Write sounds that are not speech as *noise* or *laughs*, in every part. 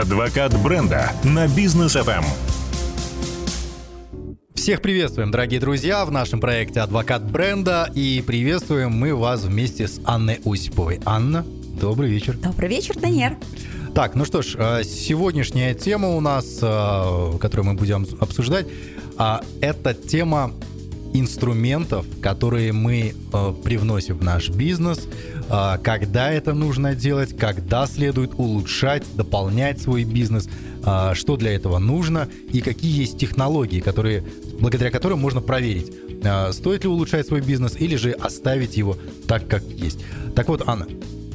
Адвокат бренда на бизнес FM. Всех приветствуем, дорогие друзья, в нашем проекте «Адвокат бренда». И приветствуем мы вас вместе с Анной Осиповой. Анна, добрый вечер. Добрый вечер, Даниэр. Так, ну что ж, э, сегодняшняя тема у нас, э, которую мы будем обсуждать, а, это тема инструментов, которые мы э, привносим в наш бизнес, когда это нужно делать, когда следует улучшать, дополнять свой бизнес, что для этого нужно и какие есть технологии, которые, благодаря которым можно проверить, стоит ли улучшать свой бизнес или же оставить его так, как есть. Так вот, Анна,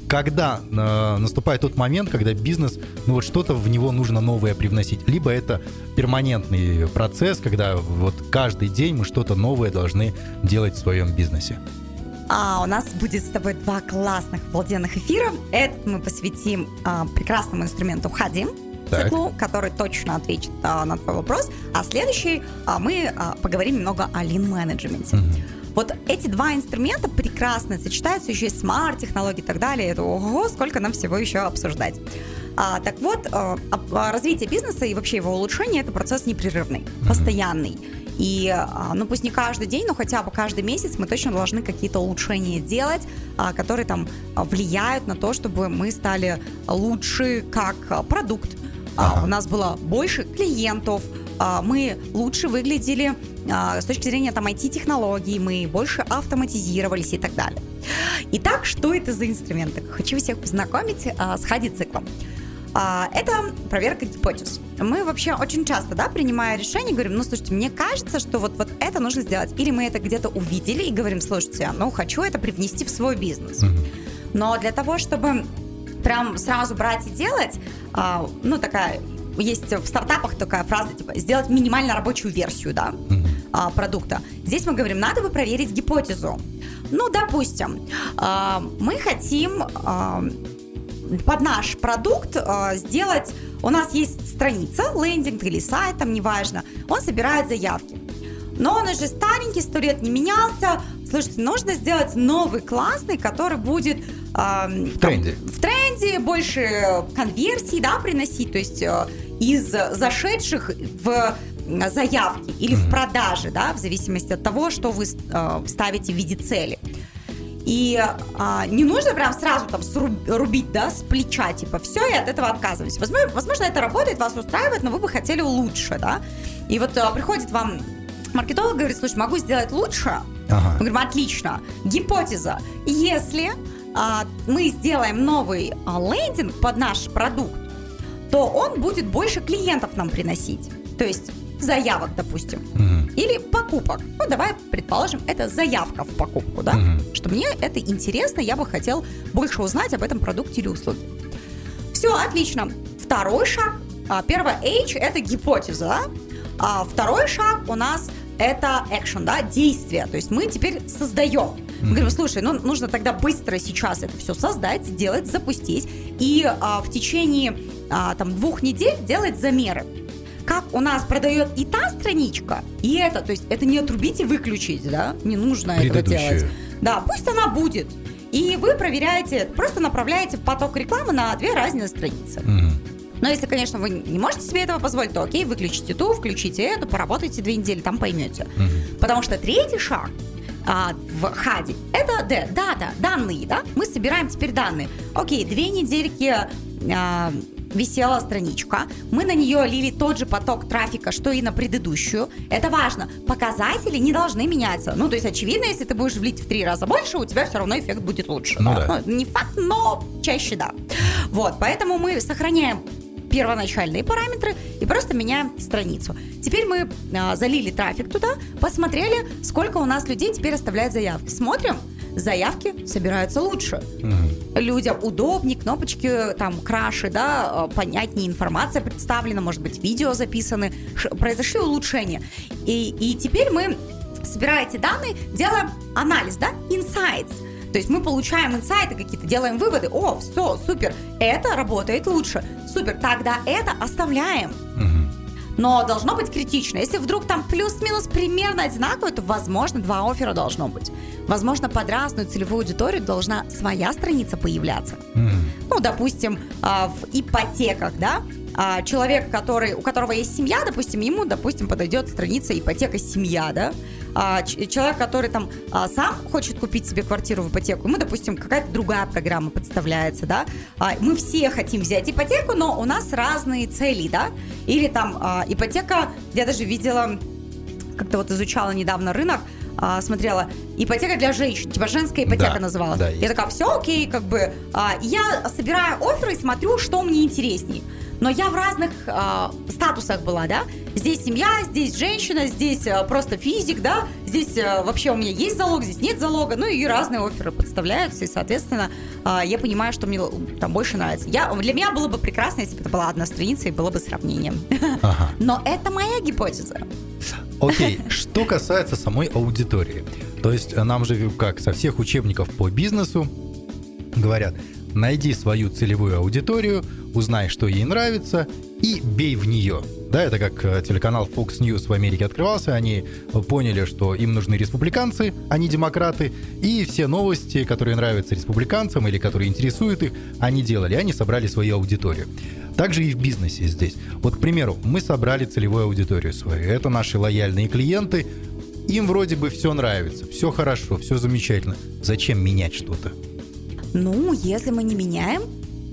когда э, наступает тот момент, когда бизнес, ну вот что-то в него нужно новое привносить. Либо это перманентный процесс, когда вот каждый день мы что-то новое должны делать в своем бизнесе. А у нас будет с тобой два классных, обалденных эфира. Этот мы посвятим а, прекрасному инструменту Хадим, циклу, который точно ответит а, на твой вопрос. А следующий а, мы а, поговорим немного о лин-менеджменте. Mm-hmm. Вот эти два инструмента прекрасно сочетаются еще и смарт-технологии и так далее. Это ого, сколько нам всего еще обсуждать. А, так вот, а, а, развитие бизнеса и вообще его улучшение – это процесс непрерывный, постоянный. И, а, ну, пусть не каждый день, но хотя бы каждый месяц мы точно должны какие-то улучшения делать, а, которые там влияют на то, чтобы мы стали лучше как продукт. Ага. У нас было больше клиентов, мы лучше выглядели а, с точки зрения там IT-технологий, мы больше автоматизировались и так далее. Итак, что это за инструменты? Хочу всех познакомить а, с хади-циклом. А, это проверка гипотез. Мы вообще очень часто, да, принимая решение, говорим, ну, слушайте, мне кажется, что вот, вот это нужно сделать. Или мы это где-то увидели и говорим, слушайте, ну, хочу это привнести в свой бизнес. Но для того, чтобы прям сразу брать и делать, ну, такая есть в стартапах такая фраза, типа, сделать минимально рабочую версию, да, mm-hmm. продукта. Здесь мы говорим, надо бы проверить гипотезу. Ну, допустим, а, мы хотим а, под наш продукт сделать, у нас есть страница, лендинг или сайт, там неважно, он собирает заявки. Но он уже старенький, сто лет не менялся. Слушайте, нужно сделать новый классный, который будет в тренде. Там, в тренде, больше конверсий, да, приносить. То есть из зашедших в заявки или в продаже, да, в зависимости от того, что вы э, ставите в виде цели. И а, не нужно прям сразу там рубить, да, с плеча, типа, все, и от этого отказываюсь. Возможно, возможно, это работает, вас устраивает, но вы бы хотели лучше, да. И вот а, приходит вам маркетолог, говорит, слушай, могу сделать лучше. Ага. Мы говорим, отлично. Гипотеза. Если а, мы сделаем новый а, лендинг под наш продукт, то он будет больше клиентов нам приносить. То есть заявок, допустим, угу. или покупок. Ну, давай предположим, это заявка в покупку, да? Угу. Что мне это интересно, я бы хотел больше узнать об этом продукте или услуге. Все, отлично. Второй шаг. А, первое H – это гипотеза, а второй шаг у нас это action, да, действие. То есть мы теперь создаем. Мы говорим, слушай, ну нужно тогда быстро сейчас это все создать, сделать, запустить. И а, в течение а, там, двух недель делать замеры. Как у нас продает и та страничка, и это. То есть это не отрубить и выключить, да? Не нужно этого делать. Да, пусть она будет. И вы проверяете, просто направляете в поток рекламы на две разные страницы. Но если, конечно, вы не можете себе этого позволить, то окей, выключите ту, включите эту, поработайте две недели, там поймете. Угу. Потому что третий шаг а, в хаде это да, дата, данные, да? Мы собираем теперь данные. Окей, две недельки а, висела страничка, мы на нее лили тот же поток трафика, что и на предыдущую. Это важно. Показатели не должны меняться. Ну, то есть, очевидно, если ты будешь влить в три раза больше, у тебя все равно эффект будет лучше. Ну, да. Да. Ну, не факт, но чаще да. Вот, поэтому мы сохраняем первоначальные параметры и просто меняем страницу. Теперь мы а, залили трафик туда, посмотрели, сколько у нас людей теперь оставляют заявки. Смотрим, заявки собираются лучше. Угу. Людям удобнее, кнопочки там краше, да, а, понятнее информация представлена, может быть, видео записаны, произошли улучшения. И, и теперь мы, собирая эти данные, делаем анализ, да, insights – то есть мы получаем инсайты какие-то, делаем выводы. О, все, супер, это работает лучше. Супер, тогда это оставляем. Но должно быть критично. Если вдруг там плюс-минус примерно одинаково, то, возможно, два оффера должно быть. Возможно, под разную целевую аудиторию должна своя страница появляться. Mm. Ну, допустим, а, в ипотеках, да, а, человек, который, у которого есть семья, допустим, ему, допустим, подойдет страница ипотека семья, да, а, человек, который там а, сам хочет купить себе квартиру в ипотеку, ему, допустим, какая-то другая программа подставляется, да, а, мы все хотим взять ипотеку, но у нас разные цели, да, или там а, ипотека, я даже видела, как-то вот изучала недавно рынок, а, смотрела ипотека для женщин, типа женская ипотека Да, называлась. да, я есть. такая, все окей, как бы. а, я собираю оферы и смотрю, что мне интересней. Но я в разных а, статусах была, да. Здесь семья, здесь женщина, здесь а, просто физик, да. Здесь а, вообще у меня есть залог, здесь нет залога. Ну и разные оферы подставляются. И, соответственно, а, я понимаю, что мне там больше нравится. Я, для меня было бы прекрасно, если бы это была одна страница и было бы сравнение. Ага. *laughs* Но это моя гипотеза. Окей, что касается самой аудитории. То есть нам же как со всех учебников по бизнесу говорят, найди свою целевую аудиторию, узнай, что ей нравится, и бей в нее. Да, это как э, телеканал Fox News в Америке открывался, они э, поняли, что им нужны республиканцы, а не демократы, и все новости, которые нравятся республиканцам или которые интересуют их, они делали, они собрали свою аудиторию. Также и в бизнесе здесь. Вот, к примеру, мы собрали целевую аудиторию свою. Это наши лояльные клиенты. Им вроде бы все нравится, все хорошо, все замечательно. Зачем менять что-то? Ну, если мы не меняем,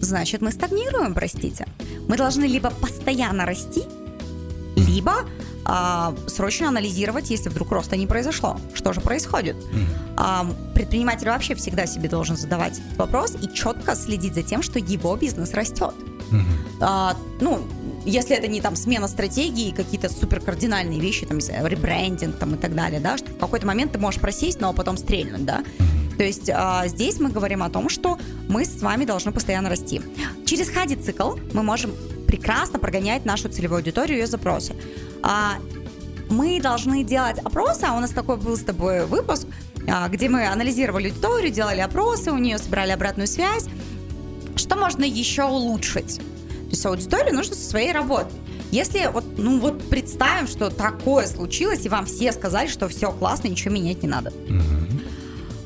значит мы стагнируем, простите. Мы должны либо постоянно расти, либо а, срочно анализировать, если вдруг роста не произошло. Что же происходит? А, предприниматель вообще всегда себе должен задавать этот вопрос и четко следить за тем, что его бизнес растет. А, ну, если это не там смена стратегии, какие-то супер кардинальные вещи, там, ребрендинг там и так далее, да, что в какой-то момент ты можешь просесть, но потом стрельнуть, да. То есть а, здесь мы говорим о том, что мы с вами должны постоянно расти. Через хади цикл мы можем прекрасно прогонять нашу целевую аудиторию ее запросы. А, мы должны делать опросы, а у нас такой был с тобой выпуск, а, где мы анализировали аудиторию, делали опросы, у нее собирали обратную связь. Что можно еще улучшить? То есть аудиторию нужно со своей работой. Если вот, ну вот представим, что такое случилось, и вам все сказали, что все классно, ничего менять не надо. Мгм.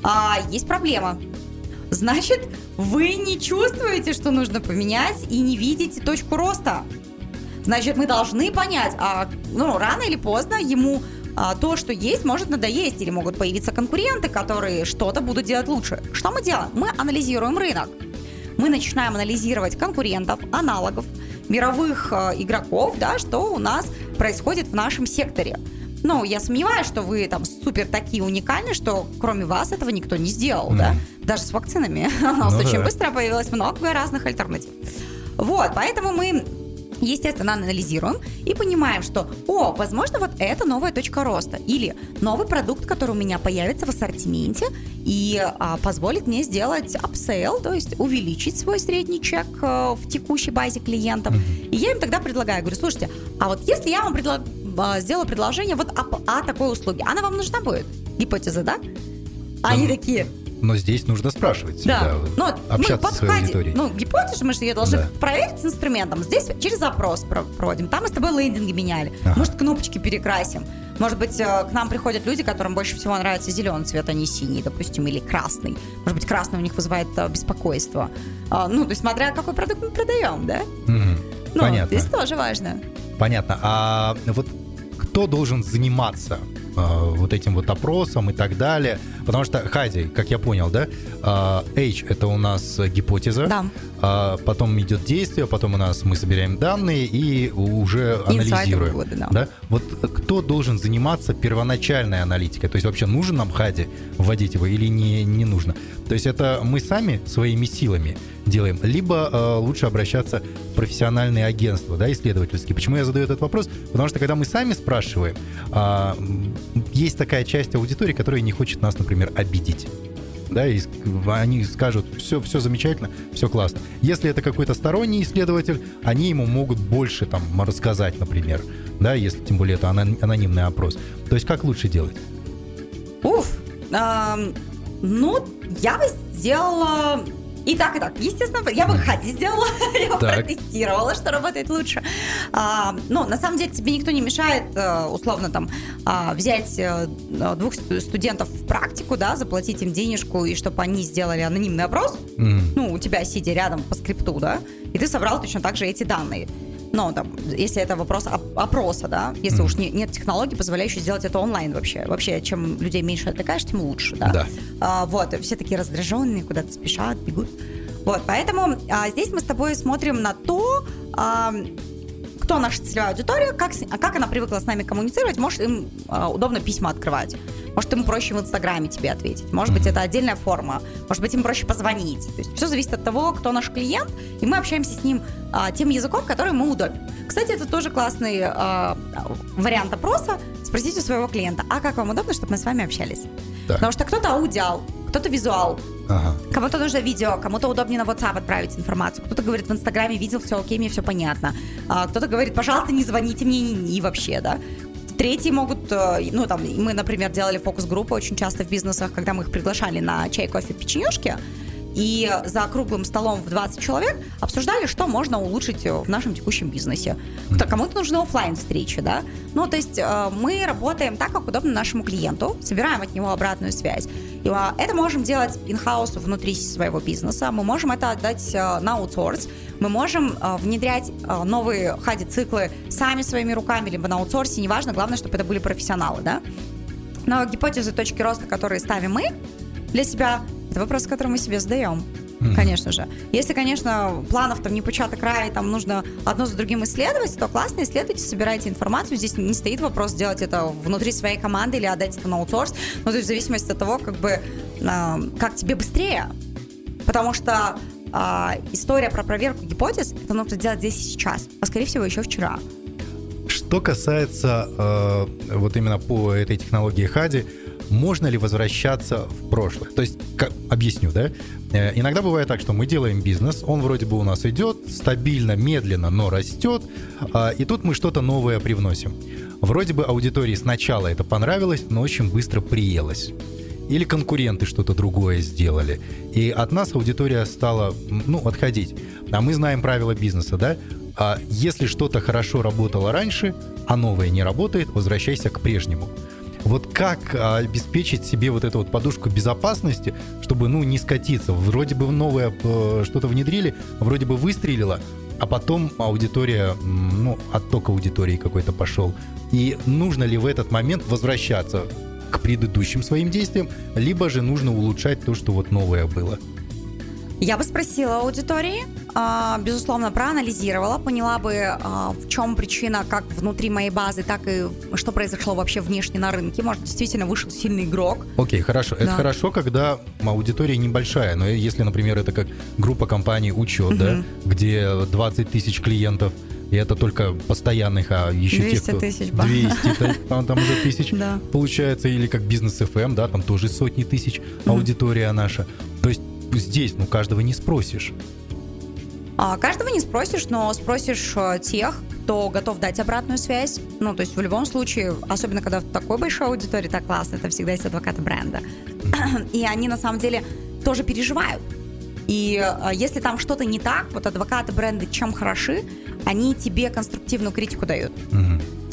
А, есть проблема. Значит, вы не чувствуете, что нужно поменять, и не видите точку роста. Значит, мы должны понять, а, ну, рано или поздно ему а, то, что есть, может надоесть, или могут появиться конкуренты, которые что-то будут делать лучше. Что мы делаем? Мы анализируем рынок. Мы начинаем анализировать конкурентов, аналогов, мировых э, игроков, да, что у нас происходит в нашем секторе. Ну, я сомневаюсь, что вы там супер такие уникальны, что кроме вас этого никто не сделал, да. Даже с вакцинами. *laughs* У нас Ну очень да. быстро появилось много разных альтернатив. Вот, поэтому мы естественно, анализируем и понимаем, что, о, возможно, вот это новая точка роста или новый продукт, который у меня появится в ассортименте и а, позволит мне сделать upsell, то есть увеличить свой средний чек э, в текущей базе клиентов. И я им тогда предлагаю, говорю, слушайте, а вот если я вам предлаг- а, сделаю предложение вот о, о такой услуге, она вам нужна будет? Гипотеза, да? Они Ну, такие, Но здесь нужно спрашивать да. Ну, вот мы общаться со своей аудиторией. ну, гипотезу мы же ее должны Да. проверить с инструментом. Здесь через запрос про- проводим. Там мы с тобой лендинги меняли. Ага. Может, кнопочки перекрасим. Может быть, э, к нам приходят люди, которым больше всего нравится зеленый цвет, а не синий, допустим, или красный. Может быть, красный у них вызывает э, беспокойство. А, Ну, то есть, смотря какой продукт мы продаем, да? Мгм. Ну, Понятно. здесь тоже важно. Понятно. А вот кто должен заниматься э, вот этим вот опросом и так далее? Потому что, Хади, как я понял, да, э, H это у нас гипотеза, Да. а потом идет действие, потом у нас мы собираем данные и уже анализируем. выводы, да. Да? Вот кто должен заниматься первоначальной аналитикой? То есть вообще нужен нам Хади вводить его или не, не нужно? То есть это мы сами своими силами делаем, либо э, лучше обращаться в профессиональные агентства, да, исследовательские. Почему я задаю этот вопрос? Потому что когда мы сами спрашиваем, а, м, есть такая часть аудитории, которая не хочет нас, например, обидеть да, и они скажут, все, все замечательно, все классно. Если это какой-то сторонний исследователь, они ему могут больше там рассказать, например, да, если тем более это анон- анонимный опрос. То есть как лучше делать? Уф. Ну, я бы сделала и так, и так. Естественно, я бы хади сделала, *laughs* я бы протестировала, что работает лучше. А, но на самом деле тебе никто не мешает, э, условно, там, а, взять э, двух ст- студентов в практику, да, заплатить им денежку, и чтобы они сделали анонимный опрос, М, ну, у тебя сидя рядом по скрипту, да, и ты собрал точно так же эти данные. Ну, там, если это вопрос оп- опроса, да, если mm-hmm. уж не, нет технологий, позволяющей сделать это онлайн вообще. Вообще, чем людей меньше отвлекаешь, тем лучше, да. Да. А, вот, все такие раздраженные, куда-то спешат, бегут. Вот, поэтому а, здесь мы с тобой смотрим на то, а, кто наша целевая аудитория, как, а как она привыкла с нами коммуницировать, может им а, удобно письма открывать. Может, им проще в Инстаграме тебе ответить. Может быть, это отдельная форма. Может быть, им проще позвонить. То есть все зависит от того, кто наш клиент, и мы общаемся с ним а, тем языком, который ему удобен. Кстати, это тоже классный а, вариант опроса. Спросите у своего клиента, а как вам удобно, чтобы мы с вами общались? Так. Потому что кто-то аудиал, кто-то визуал. Ага. Кому-то нужно видео, кому-то удобнее на WhatsApp отправить информацию. Кто-то говорит в Инстаграме, видел, все окей, мне все понятно. А, кто-то говорит, пожалуйста, не звоните мне и вообще, да. Третьи могут, э, ну там, мы, например, делали фокус-группы очень часто в бизнесах, когда мы их приглашали на чай, кофе, печенюшки, и за круглым столом в 20 человек обсуждали, что можно улучшить в нашем текущем бизнесе. Кто, кому-то нужны офлайн встречи, да. Ну, то есть э, мы работаем так, как удобно нашему клиенту, собираем от него обратную связь. И а, это можем делать in-house внутри своего бизнеса, мы можем это отдать э, на аутсорс, мы можем э, внедрять новые хади-циклы сами своими руками, либо на аутсорсе, неважно, главное, чтобы это были профессионалы, да. Но гипотезы точки роста, которые ставим мы для себя, это вопрос, который мы себе задаем. Mm-hmm. Конечно же. Если, конечно, планов там не початок края, там нужно одно за другим исследовать, то классно исследуйте, собирайте информацию. Здесь не стоит вопрос сделать это внутри своей команды или отдать это на аутсорс. Ну, то есть в зависимости от того, как бы, э, как тебе быстрее. Потому что э, история про проверку гипотез, это нужно сделать здесь и сейчас. А скорее всего, еще вчера. Что касается э, вот именно по этой технологии Хади, можно ли возвращаться в прошлое. То есть, как, объясню, да? Э, иногда бывает так, что мы делаем бизнес, он вроде бы у нас идет стабильно, медленно, но растет, а, и тут мы что-то новое привносим. Вроде бы аудитории сначала это понравилось, но очень быстро приелось или конкуренты что-то другое сделали. И от нас аудитория стала, ну, отходить. А мы знаем правила бизнеса, да? А если что-то хорошо работало раньше, а новое не работает, возвращайся к прежнему. Вот как а, обеспечить себе вот эту вот подушку безопасности, чтобы, ну, не скатиться? Вроде бы новое э, что-то внедрили, вроде бы выстрелило, а потом аудитория, ну, отток аудитории какой-то пошел. И нужно ли в этот момент возвращаться к предыдущим своим действиям, либо же нужно улучшать то, что вот новое было? Я бы спросила аудитории, а, безусловно, проанализировала, поняла бы, а, в чем причина как внутри моей базы, так и что произошло вообще внешне на рынке. Может, действительно вышел сильный игрок. Окей, хорошо. Да. Это хорошо, когда аудитория небольшая. Но если, например, это как группа компаний учет, угу. да, где 20 тысяч клиентов, и это только постоянных, а еще 200 тех, кто... тысяч. 200, там, там уже тысяч *laughs* да. получается, или как бизнес FM, да, там тоже сотни тысяч аудитория наша. То есть здесь, ну, каждого не спросишь. А, каждого не спросишь, но спросишь э, тех, кто готов дать обратную связь. Ну, то есть в любом случае, особенно когда в такой большой аудитории, так классно, это всегда есть адвокаты бренда. *clears throat* И они на самом деле тоже переживают. И э, если там что-то не так, вот адвокаты бренда чем хороши, они тебе конструктивную критику дают.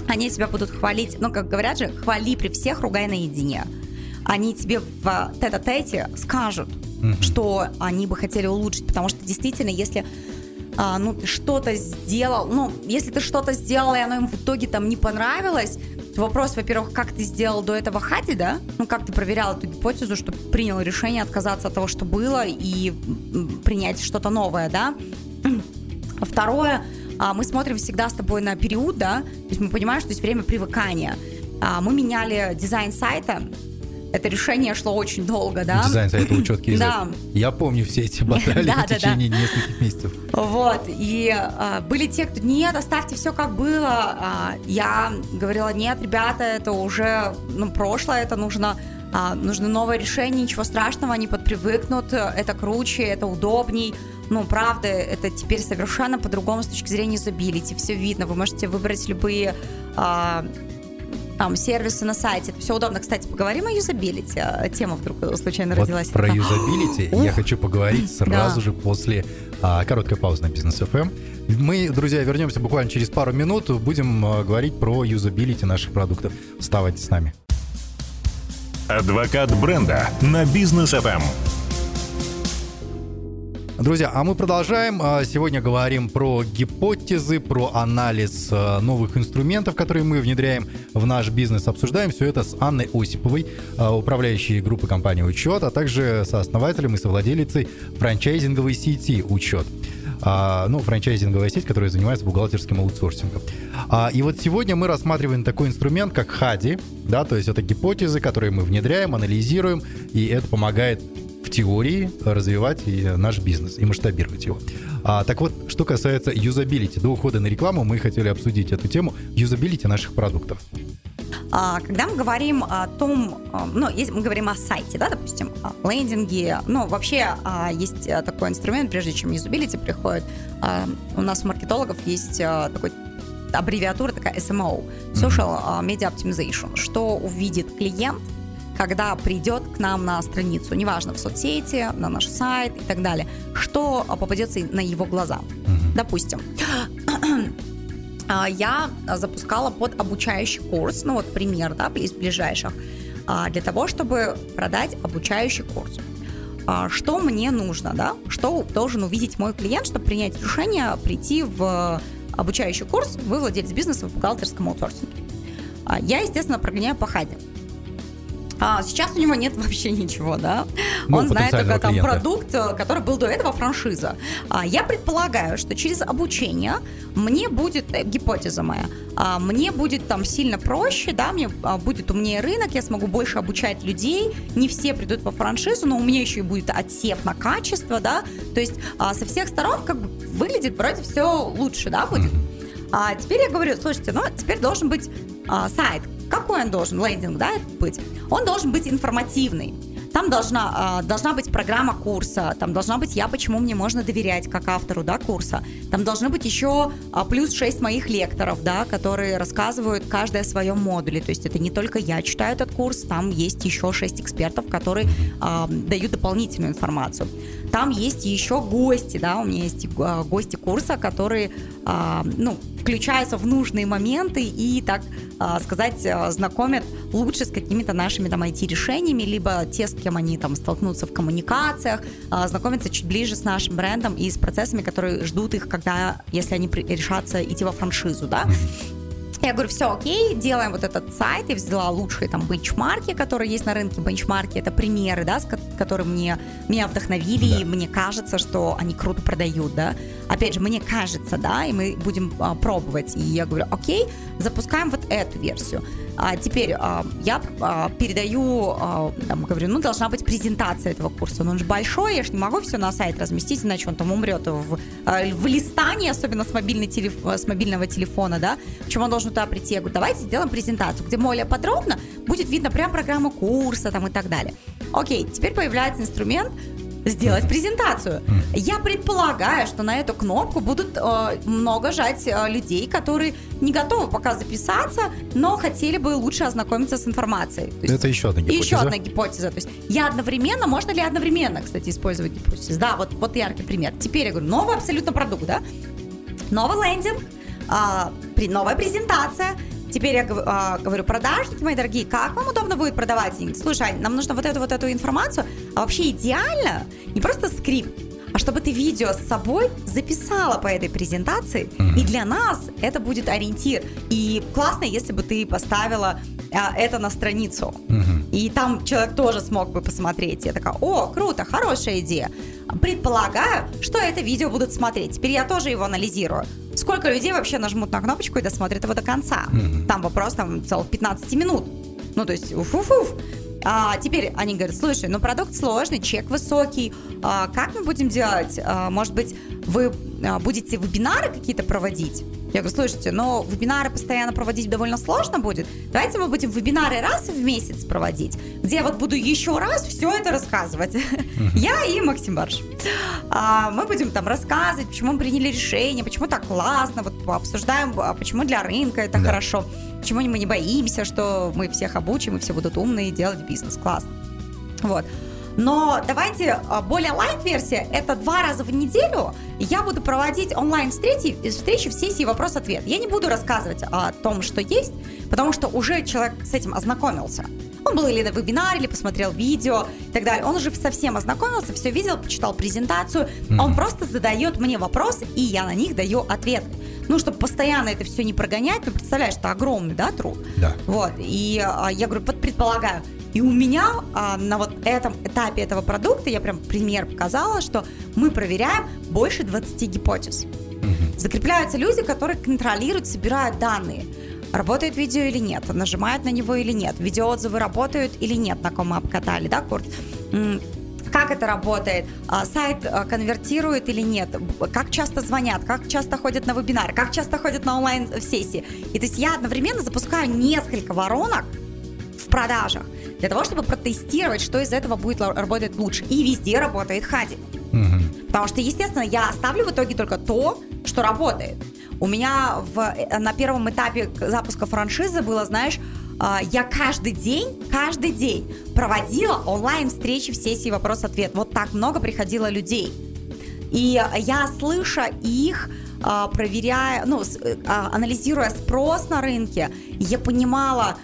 Они тебя будут хвалить, ну, как говорят же, хвали при всех, ругай наедине. Они тебе в тет-а-тете скажут, угу. что они бы хотели улучшить, потому что действительно, если а, ну, ты что-то сделал, ну, если ты что-то сделал, и оно им в итоге там не понравилось, то вопрос, во-первых, как ты сделал до этого хади, да? Ну, как ты проверял эту гипотезу, что принял решение отказаться от того, что было, и принять что-то новое, да? Второе, а, мы смотрим всегда с тобой на период, да? То есть мы понимаем, что есть время привыкания. А, мы меняли дизайн сайта, это решение шло очень долго, да? Дизайн сайта учетки язык. Да. Я помню все эти баталии *laughs* в течение нескольких месяцев. Вот, и а, были те, кто, нет, оставьте все как было. А, я говорила, нет, ребята, это уже, ну, прошлое, это нужно а, нужно новое решение, ничего страшного, они подпривыкнут, это круче, это удобней. Ну, правда, это теперь совершенно по-другому с точки зрения юзабилити, все видно, вы можете выбрать любые а, там, сервисы на сайте. Это все удобно. Кстати, поговорим о юзабилити. Тема вдруг случайно вот родилась. Про юзабилити я хочу поговорить сразу же после а, короткой паузы на Бизнес FM. Эм. Мы, друзья, вернемся буквально через пару минут. Будем а, говорить про юзабилити наших продуктов. Оставайтесь с нами. Адвокат бренда на Бизнес FM. Друзья, а мы продолжаем. А, сегодня говорим про гипотезы, про анализ а, новых инструментов, которые мы внедряем в наш бизнес. Обсуждаем все это с Анной Осиповой, а, управляющей группы компании «Учет», а также со основателем и совладелицей франчайзинговой сети «Учет». Ну, франчайзинговая сеть, которая занимается бухгалтерским аутсорсингом. И вот сегодня мы рассматриваем такой инструмент, как HADI, да, то есть это гипотезы, которые мы внедряем, анализируем, и это помогает в теории развивать и наш бизнес и масштабировать его. А, так вот, что касается юзабилити, до ухода на рекламу мы хотели обсудить эту тему юзабилити наших продуктов. А, когда мы говорим о том, а, ну, если мы говорим о сайте, да, допустим, о лендинге, ну, вообще а, есть такой инструмент, прежде чем юзабилити приходит, у нас у маркетологов есть такой аббревиатура такая SMO, Social Media Optimization, что увидит клиент – когда придет к нам на страницу, неважно, в соцсети, на наш сайт и так далее, что попадется на его глаза. Mm-hmm. Допустим, *clears throat* а, я запускала под обучающий курс, ну вот пример, да, из ближайших, а, для того, чтобы продать обучающий курс. А, что мне нужно, да, что должен увидеть мой клиент, чтобы принять решение прийти в обучающий курс, вы владелец бизнеса в бухгалтерском аутсорсинге. Я, естественно, прогоняю по хаде. А, сейчас у него нет *laughs* вообще ничего, да. Ну, Он знает только там клиента. продукт, э, который был до этого франшиза. А, я предполагаю, что через обучение мне будет, э, гипотеза моя, а, мне будет там сильно проще, да, мне а, будет умнее рынок, я смогу больше обучать людей, не все придут во франшизу, но у меня еще и будет отсев на качество, да, то есть а, со всех сторон как бы выглядит вроде все лучше, да, будет. А теперь я говорю, слушайте, ну теперь должен быть а, сайт, какой он должен, лендинг, да, быть? Он должен быть информативный. Там должна, э, должна быть программа курса, там должна быть я, почему мне можно доверять как автору да, курса. Там должны быть еще э, плюс 6 моих лекторов, да, которые рассказывают каждый о своем модуле. То есть это не только я читаю этот курс, там есть еще 6 экспертов, которые э, дают дополнительную информацию. Там есть еще гости, да, у меня есть гости курса, которые ну, включаются в нужные моменты и, так сказать, знакомят лучше с какими-то нашими там IT-решениями, либо те, с кем они там столкнутся в коммуникациях, а, знакомиться чуть ближе с нашим брендом и с процессами, которые ждут их, когда, если они решатся идти во франшизу, да. Я говорю, все окей, делаем вот этот сайт, я взяла лучшие там бенчмарки, которые есть на рынке, бенчмарки, это примеры, да, которые мне, меня вдохновили, да. и мне кажется, что они круто продают, да. Опять же, мне кажется, да, и мы будем а, пробовать, и я говорю, окей, запускаем вот эту версию. А теперь а, я а, передаю, а, там, говорю, ну, должна быть презентация этого курса, но он же большой, я же не могу все на сайт разместить, иначе он там умрет в, в листании, особенно с, мобильный телеф, с мобильного телефона, да, почему он должен туда прийти. Я говорю, давайте сделаем презентацию, где более подробно будет видно прям программу курса там и так далее. Окей, теперь появляется инструмент, сделать презентацию. Я предполагаю, что на эту кнопку будут э, много жать э, людей, которые не готовы пока записаться, но хотели бы лучше ознакомиться с информацией. есть, Это еще одна гипотеза. Еще одна гипотеза. То есть я одновременно, можно ли одновременно, кстати, использовать гипотезу? Да, вот, вот яркий пример. Теперь я говорю, новый абсолютно продукт, да? Новый лендинг, э, новая презентация, Теперь я э, говорю, продажники мои дорогие, как вам удобно будет продавать? Слушай, нам нужно вот эту вот эту информацию, а вообще идеально не просто скрипт, а чтобы ты видео с собой записала по этой презентации, mm-hmm. и для нас это будет ориентир. И классно, если бы ты поставила а, это на страницу, mm-hmm. и там человек тоже смог бы посмотреть. Я такая, о, круто, хорошая идея. Предполагаю, что это видео будут смотреть. Теперь я тоже его анализирую. Сколько людей вообще нажмут на кнопочку и досмотрят его до конца? Mm-hmm. Там вопрос там целых 15 минут. Ну, то есть, уф-уф-уф. А, теперь они говорят, слушай, ну продукт сложный, чек высокий, а, как мы будем делать? А, может быть, вы а, будете вебинары какие-то проводить? Я говорю, слушайте, но вебинары постоянно проводить довольно сложно будет. Давайте мы будем вебинары раз в месяц проводить, где я вот буду еще раз все это рассказывать. Я и Максим Барш. А, мы будем там рассказывать, почему мы приняли решение, почему так классно, вот обсуждаем, а почему для рынка это хорошо, почему мы не боимся, что мы всех обучим, и все будут умные делать бизнес. Классно. Вот. Но давайте а, более лайт-версия, это два раза в неделю я буду проводить онлайн-встречи встречи в сессии вопрос-ответ. Я не буду рассказывать о том, что есть, потому что уже человек с этим ознакомился. Он был или на вебинаре, или посмотрел видео и так далее. Он уже совсем ознакомился, все видел, почитал презентацию. Mm-hmm. Он просто задает мне вопросы, и я на них даю ответы. Ну, чтобы постоянно это все не прогонять, ну, представляешь, это огромный, да, труд? Да. Вот, и а, я говорю, вот предполагаю, и у меня а, на вот этом этапе этого продукта, я прям пример показала, что мы проверяем больше 20 гипотез. Угу. Закрепляются люди, которые контролируют, собирают данные. Работает видео или нет, нажимает на него или нет, видеоотзывы работают или нет, на ком мы обкатали, да, Курт? как это работает, а, сайт а, конвертирует или нет, как часто звонят, как часто ходят на вебинар, как часто ходят на онлайн-сессии. И то есть я одновременно запускаю несколько воронок в продажах для того, чтобы протестировать, что из этого будет работать лучше. И везде работает Хади. Угу. Потому что, естественно, я оставлю в итоге только то, что работает. У меня в, э, на первом этапе запуска франшизы было, знаешь, а, я каждый день, каждый день проводила онлайн-встречи в сессии вопрос-ответ. Вот так много приходило людей. И я, слыша их, а, проверяя, ну, э, а, анализируя спрос на рынке, я понимала,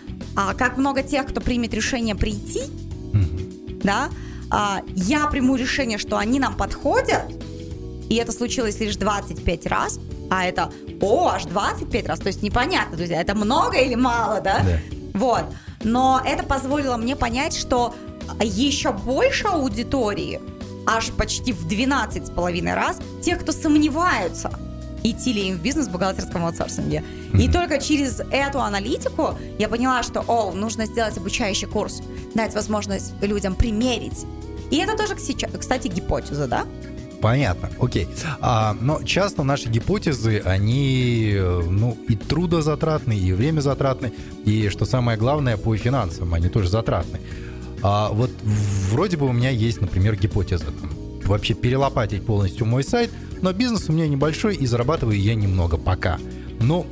как много тех, кто примет решение прийти, mm-hmm. да, я приму решение, что они нам подходят, и это случилось лишь 25 раз, а это, о, аж 25 раз, то есть непонятно, друзья, это много или мало, да? да. Вот. Но это позволило мне понять, что еще больше аудитории, аж почти в 12 с половиной раз, тех, кто сомневаются, идти ли им в бизнес в бухгалтерском аутсорсинге. Mm-hmm. И только через эту аналитику я поняла, что, о, нужно сделать обучающий курс, дать возможность людям примерить. И это тоже, кстати, гипотеза, да? Понятно, окей. А, но часто наши гипотезы, они э, ну, и трудозатратны, и время затратны, и, что самое главное, по финансам они тоже затратны. А вот вроде бы у меня есть, например, гипотеза. Там, вообще перелопатить полностью мой сайт, но бизнес у меня небольшой, и зарабатываю я немного пока. Но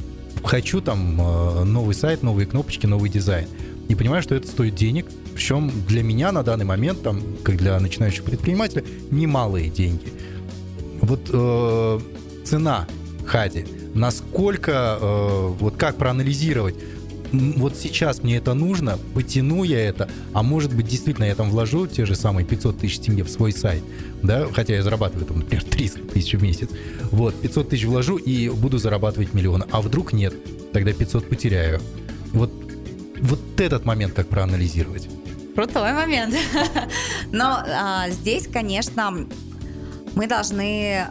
хочу там э, новый сайт, новые кнопочки, новый дизайн. И понимаю, что это стоит денег, причем для меня на данный момент, там, как для начинающего предпринимателя, немалые деньги. Вот э, цена Хади, насколько, э, вот как проанализировать, вот сейчас мне это нужно, потяну я это, а может быть, действительно, я там вложу те же самые 500 тысяч тенге в свой сайт, да, хотя я зарабатываю там, например, 300 тысяч в месяц. Вот, 500 тысяч вложу и буду зарабатывать миллион. А вдруг нет, тогда 500 потеряю. Вот, вот этот момент как проанализировать. Крутой момент. *laughs* Но а, здесь, конечно, мы должны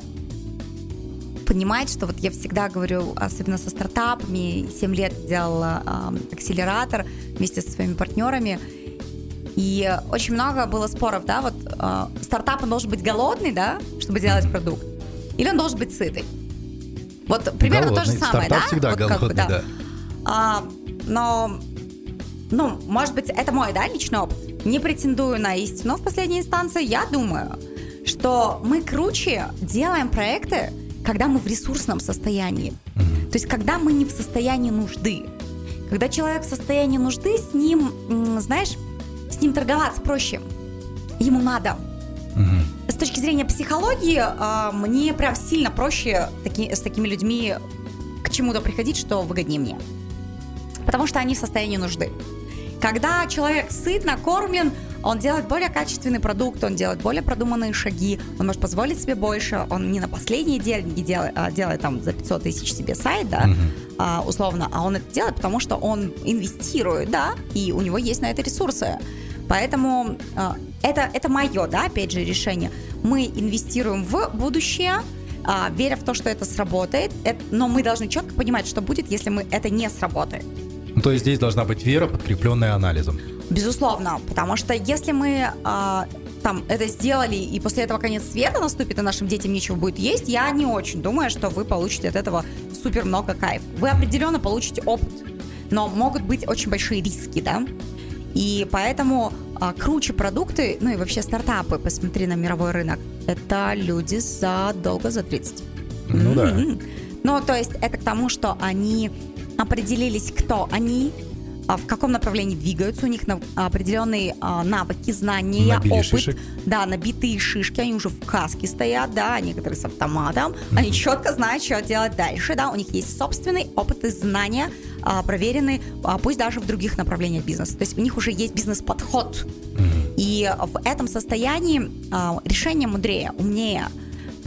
понимать, что вот я всегда говорю, особенно со стартапами, 7 лет делала э, акселератор вместе со своими партнерами, и очень много было споров, да, вот э, стартап должен быть голодный, да, чтобы делать продукт, или он должен быть сытый. Вот примерно голодный. то же самое, стартап да? всегда вот голодный, как бы, да. да. А, но, ну, может быть, это мой, да, личный опыт. Не претендую на истину в последней инстанции, я думаю, что мы круче делаем проекты, когда мы в ресурсном состоянии. То есть, когда мы не в состоянии нужды. Когда человек в состоянии нужды, с ним, знаешь, с ним торговаться проще. Ему надо. С точки зрения психологии, а, мне прям сильно проще таки, с такими людьми к чему-то приходить, что выгоднее мне. Потому что они в состоянии нужды. Когда человек сыт, накормлен, он делает более качественный продукт, он делает более продуманные шаги, он может позволить себе больше, он не на последние деньги делает, а делает там за 500 тысяч себе сайт, да, uh а, условно, а он это делает, потому что он инвестирует, да, и у него есть на это ресурсы. Поэтому а, это, это мое, да, опять же, решение. Мы инвестируем в будущее, а, веря в то, что это сработает, это, но мы должны четко понимать, что будет, если мы это не сработает. Ну, то есть здесь должна быть вера, подкрепленная анализом. Безусловно, потому что если мы э, там это сделали, и после этого конец света наступит, и нашим детям нечего будет есть, я не очень думаю, что вы получите от этого супер много кайф. Вы определенно получите опыт, но могут быть очень большие риски, да? И поэтому а, круче продукты, ну и вообще стартапы, посмотри на мировой рынок, это люди за долго за 30. Ну да. Ну, то есть это к тому, что они определились, кто они, а, в каком направлении двигаются, у них определенные а, навыки, знания, Набили опыт. шишек. Да, набитые шишки, они уже в каске стоят, да, некоторые с автоматом, они четко знают, что делать дальше, да, у них есть собственный опыт и знания, а, проверены, а, пусть даже в других направлениях бизнеса. То есть у них уже есть бизнес-подход. И в этом состоянии решение мудрее, умнее,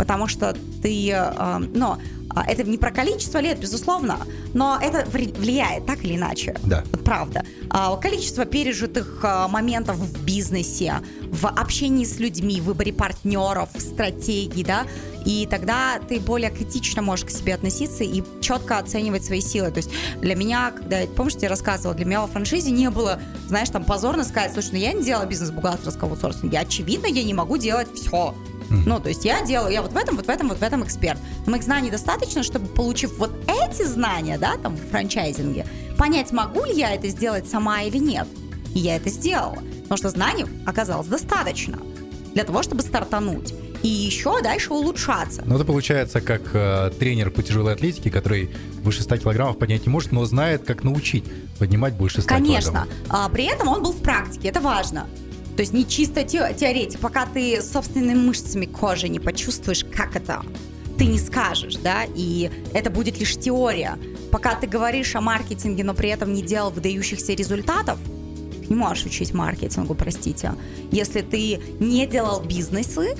потому что ты, а, ну, а, это не про количество лет, безусловно, но это влияет так или иначе. Да. Вот правда. А, Количество пережитых а, моментов в бизнесе, в общении с людьми, в выборе партнеров, в стратегии, да, и тогда ты более критично можешь к себе относиться и четко оценивать свои силы. То есть для меня, когда, помнишь, я рассказывала, для меня во франшизе не было, знаешь, там позорно сказать, слушай, ну я не делаю бизнес бухгалтерского аутсорсинга, очевидно, я не могу делать все. Ну, то есть я делаю, я вот в этом, вот в этом, вот в этом эксперт. Но моих знаний достаточно, чтобы, получив вот эти знания, да, там, в франчайзинге, понять, могу ли я это сделать сама или нет. И я это сделала. Потому что знаний оказалось достаточно для того, чтобы стартануть. И еще дальше улучшаться. Ну, это получается как э, тренер по тяжелой атлетике, который выше 100 килограммов поднять не может, но знает, как научить поднимать больше 100 Конечно. килограммов. А, при этом он был в практике, это важно. То есть не чисто те- теоретик, пока ты собственными мышцами кожи не почувствуешь, как это, ты не скажешь, да, и это будет лишь теория. Пока ты говоришь о маркетинге, но при этом не делал выдающихся результатов, не можешь учить маркетингу, простите. Если ты не делал бизнесы,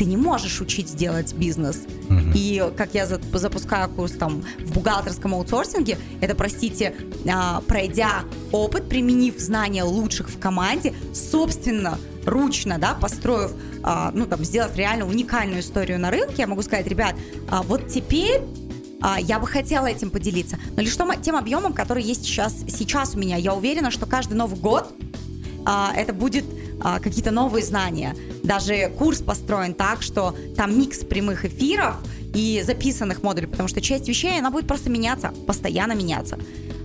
ты не можешь учить делать бизнес. И как я за- запускаю курс там в бухгалтерском аутсорсинге, это, простите, а, пройдя опыт, применив знания лучших в команде, собственно, ручно, да, построив, а, ну, там, сделав реально уникальную историю на рынке, я могу сказать, ребят, а, вот теперь я бы хотела этим поделиться. Но лишь тем объемом, который есть сейчас, сейчас у меня. Я уверена, что каждый Новый год это будет какие-то новые знания. Даже курс построен так, что там микс прямых эфиров и записанных модулей, потому что часть вещей, она будет просто меняться, постоянно меняться.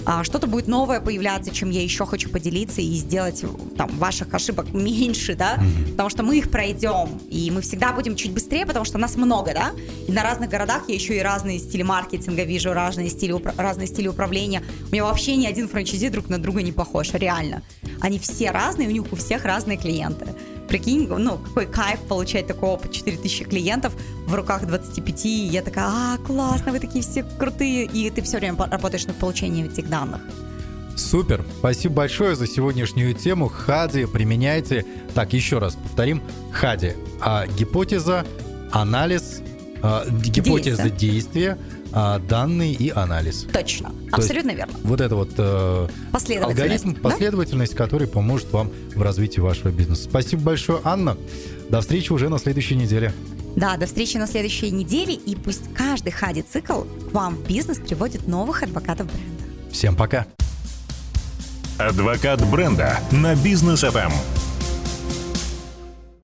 А, что-то будет новое появляться, чем я еще хочу поделиться и сделать там ваших ошибок меньше, да, потому что мы их пройдем, и мы всегда будем чуть быстрее, потому что нас много, да, и на разных городах я еще и разные стили маркетинга вижу, разные стили, разные стили управления. У меня вообще ни один франчайзи друг на друга не похож, реально. Они все разные, у них у всех разные клиенты. Прикинь, ну, какой кайф получать такой опыт, 4000 клиентов в руках 25, и я такая, а, классно, вы такие все крутые, и ты все время работаешь над получением этих данных. Супер. Спасибо большое за сегодняшнюю тему. Хади применяйте. Так, еще раз повторим. Хади. А, гипотеза, анализ, а, гипотеза действия, а, данные и анализ. Точно, есть абсолютно верно. Вот это вот э, Последовательность, алгоритм, да? последовательность, который поможет вам в развитии вашего бизнеса. Спасибо большое, Анна. До встречи уже на следующей неделе. Да, до встречи на следующей неделе, и пусть каждый хади-цикл к вам в бизнес приводит новых адвокатов бренда. Всем пока. Адвокат бренда на бизнес ФМ.